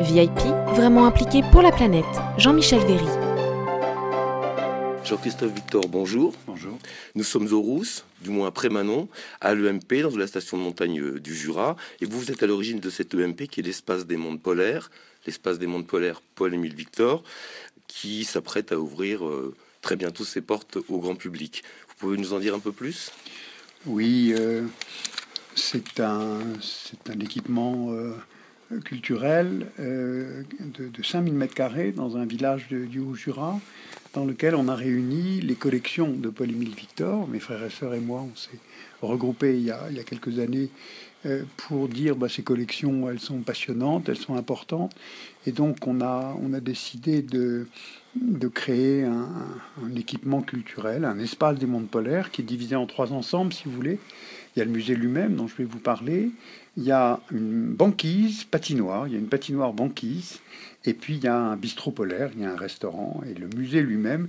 VIP, vraiment impliqué pour la planète. Jean-Michel Véry. Jean-Christophe Victor, bonjour. Bonjour. Nous sommes au Rousse, du moins après Manon, à l'EMP, dans la station de montagne euh, du Jura. Et vous, vous êtes à l'origine de cette EMP qui est l'espace des mondes polaires, l'espace des mondes polaires Paul-Émile Victor, qui s'apprête à ouvrir euh, très bientôt ses portes au grand public. Vous pouvez nous en dire un peu plus? Oui, euh, c'est un, c'est un équipement euh, culturel euh, de, de 5000 mètres carrés dans un village de- du Haut-Jura, dans lequel on a réuni les collections de Paul-Émile Victor. Mes frères et sœurs et moi, on s'est regroupés il y a, il y a quelques années pour dire bah, ces collections, elles sont passionnantes, elles sont importantes. Et donc, on a, on a décidé de, de créer un, un équipement culturel, un espace des mondes polaires qui est divisé en trois ensembles, si vous voulez. Il y a le musée lui-même dont je vais vous parler. Il y a une banquise patinoire, il y a une patinoire banquise. Et puis il y a un bistrot polaire, il y a un restaurant. Et le musée lui-même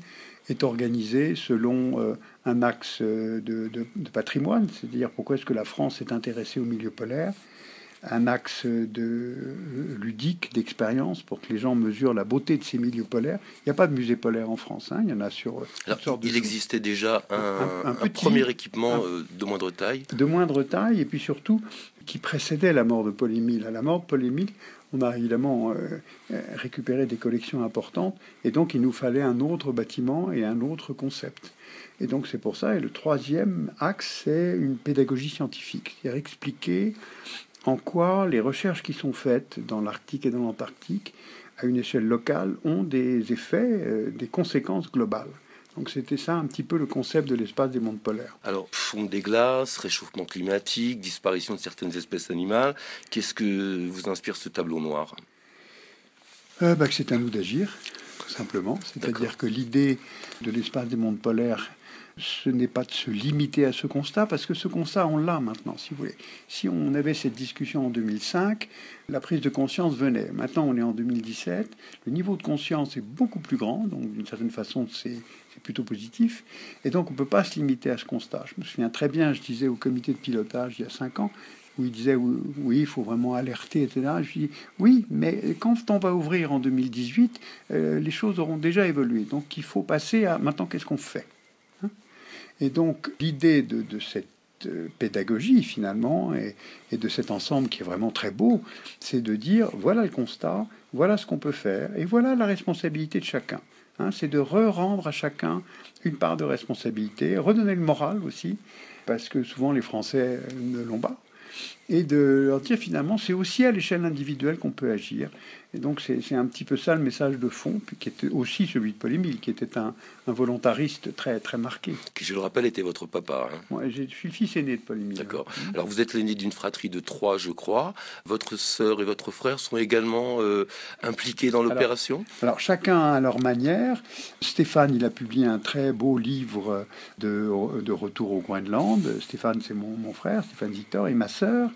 est organisé selon euh, un axe euh, de, de- de patrimoine, c'est-à-dire pourquoi est-ce que la France est intéressée au milieu polaire, un axe de euh, ludique, d'expérience, pour que les gens mesurent la beauté de ces milieux polaires. Il n'y a pas de musée polaire en France, hein, il y en a sur Alors, de il existait déjà un, Un- un un petit- premier équipement de moindre taille. de moindre taille et puis surtout qui précédait la mort de Paul Émile. À la mort de Paul Émile, on a évidemment euh, euh, récupéré des collections importantes et donc il nous fallait un autre bâtiment et un autre concept. Et donc c'est pour ça. Et le troisième axe, c'est une pédagogie scientifique, c'est-à-dire expliquer en quoi les recherches qui sont faites dans l'Arctique et dans l'Antarctique à une échelle locale ont des effets, euh, des conséquences globales. Donc c'était ça un petit peu le concept de l'espace des mondes polaires. Alors, fonte des glaces, réchauffement climatique, disparition de certaines espèces animales. Qu'est-ce que vous inspire ce tableau noir? Euh, bah, que c'est à nous d'agir, tout simplement. C'est-à-dire que l'idée de l'espace des mondes polaires, ce n'est pas de se limiter à ce constat, parce que ce constat, on l'a maintenant, si vous voulez. Si on avait cette discussion en 2005, la prise de conscience venait. Maintenant, on est en 2017, le niveau de conscience est beaucoup plus grand, donc d'une certaine façon, c'est c'est plutôt positif. Et donc, on ne peut pas se limiter à ce constat. Je me souviens très bien, je disais au comité de pilotage il y a cinq ans, où il disait oui, il faut vraiment alerter, etc. Je dis oui, mais quand on va ouvrir en 2018, euh, les choses auront déjà évolué. Donc il faut passer à maintenant qu'est-ce qu'on fait hein? Et donc l'idée de, cette euh, pédagogie finalement et, et de cet ensemble qui est vraiment très beau, c'est de dire voilà le constat, voilà ce qu'on peut faire et voilà la responsabilité de chacun. Hein, c'est de re-rendre à chacun une part de responsabilité, redonner le moral aussi, parce que souvent les Français euh, ne l'ont pas et de leur dire finalement c'est aussi à l'échelle individuelle qu'on peut agir. Et donc c'est un petit peu ça le message de fond, puis qui était aussi celui de Paul qui était un, un volontariste très très marqué. Qui, je le rappelle, était votre papa. hein. Moi, j'ai- je suis le fils aîné de Paul Émile. D'accord. Alors vous êtes l'aîné d'une fratrie de trois, je crois. Votre sœur et votre frère sont également euh, impliqués dans l'opération? Alors chacun à leur manière. Stéphane, il a publié un très beau livre de, de retour au Groenland. Stéphane, c'est mon, mon frère, Stéphane Victor, et ma sœur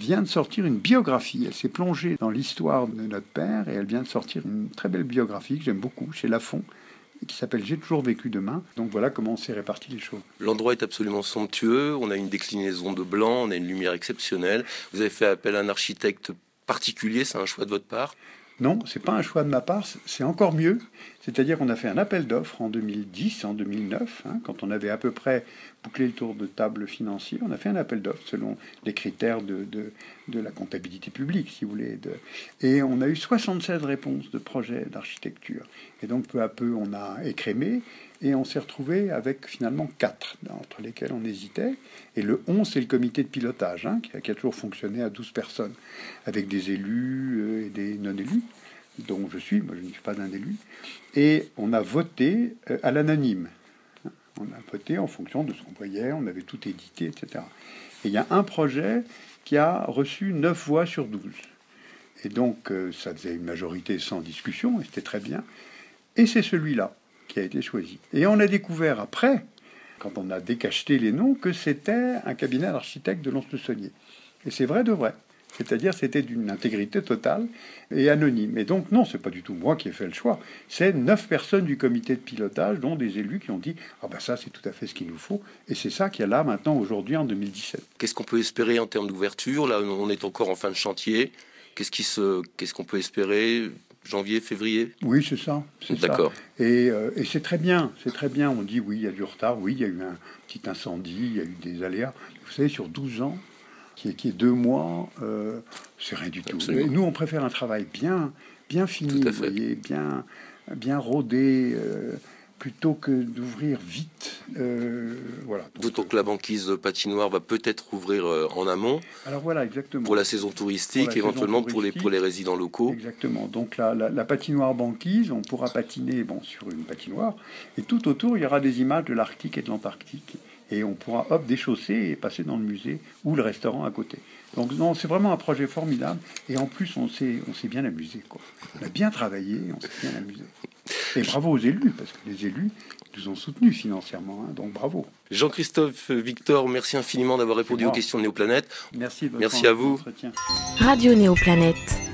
vient de sortir une biographie. Elle s'est plongée dans l'histoire de notre père et elle vient de sortir une très belle biographie que j'aime beaucoup chez Lafon qui s'appelle J'ai toujours vécu demain. Donc voilà comment on s'est réparti les choses. L'endroit est absolument somptueux. On a une déclinaison de blanc, on a une lumière exceptionnelle. Vous avez fait appel à un architecte particulier, c'est un choix de votre part? Non, c'est pas un choix de ma part, c'est encore mieux. C'est-à-dire qu'on a fait un appel d'offres en 2010, en 2009, hein, quand on avait à peu près bouclé le tour de table financier. On a fait un appel d'offres selon les critères de, de, la comptabilité publique, si vous voulez. Et on a eu 76 réponses de projets d'architecture. Et donc peu à peu, on a écrémé et on s'est retrouvé avec finalement quatre, entre lesquels on hésitait. Et le 11, c'est le comité de pilotage, hein, qui, a, toujours fonctionné à 12 personnes, avec des élus euh, et des non-élus dont je suis, moi je ne suis pas un élu, et on a voté euh, à l'anonyme. On a voté en fonction de ce qu'on voyait, on avait tout édité, etc. Et il y a un projet qui a reçu 9 voix sur 12. Et donc euh, ça faisait une majorité sans discussion, et c'était très bien. Et c'est celui-là qui a été choisi. Et on a découvert après, quand on a décacheté les noms, que c'était un cabinet d'architectes de Lons-le-Saunier. Et c'est vrai de vrai. C'est-à-dire, c'était d'une intégrité totale et anonyme. Et donc, non, c'est pas du tout moi qui ai fait le choix. C'est neuf personnes du comité de pilotage, dont des élus qui ont dit Ah, ben ça, c'est tout à fait ce qu'il nous faut. Et c'est ça qu'il y a là maintenant, aujourd'hui, en 2017. Qu'est-ce qu'on peut espérer en termes d'ouverture? Là, on est encore en fin de chantier. qu'est-ce qu'on peut espérer? Janvier, février Oui, c'est ça. D'accord. Et, et c'est très bien, c'est très bien. On dit oui, il y a du retard, oui, il y a eu un petit incendie, il y a eu des aléas. Vous savez, sur 12 ans, qui est, qui est deux mois, euh, c'est rien du tout. nous, on préfère un travail bien, bien fini, vous voyez, bien, bien rodé. Euh, plutôt que d'ouvrir vite. Euh, voilà. D'autant que la banquise patinoire va peut-être ouvrir euh, en amont. Alors voilà, exactement. Pour la saison touristique, éventuellement pour, les, pour les résidents locaux. Exactement. Donc la, la, patinoire banquise, on pourra patiner bon, sur une patinoire. Et tout autour, il y aura des images de l'Arctique et de l'Antarctique. Et on pourra hop déchausser et passer dans le musée ou le restaurant à côté. Donc non, c'est vraiment un projet formidable. Et en plus, on s'est, on s'est bien amusé. Quoi. On a bien travaillé, on s'est bien amusé. Et bravo aux élus, parce que les élus nous ont soutenus financièrement. Hein, donc bravo. Jean-Christophe Victor, merci infiniment d'avoir répondu aux questions de Néoplanète. Merci, merci à vous. Radio Néoplanète.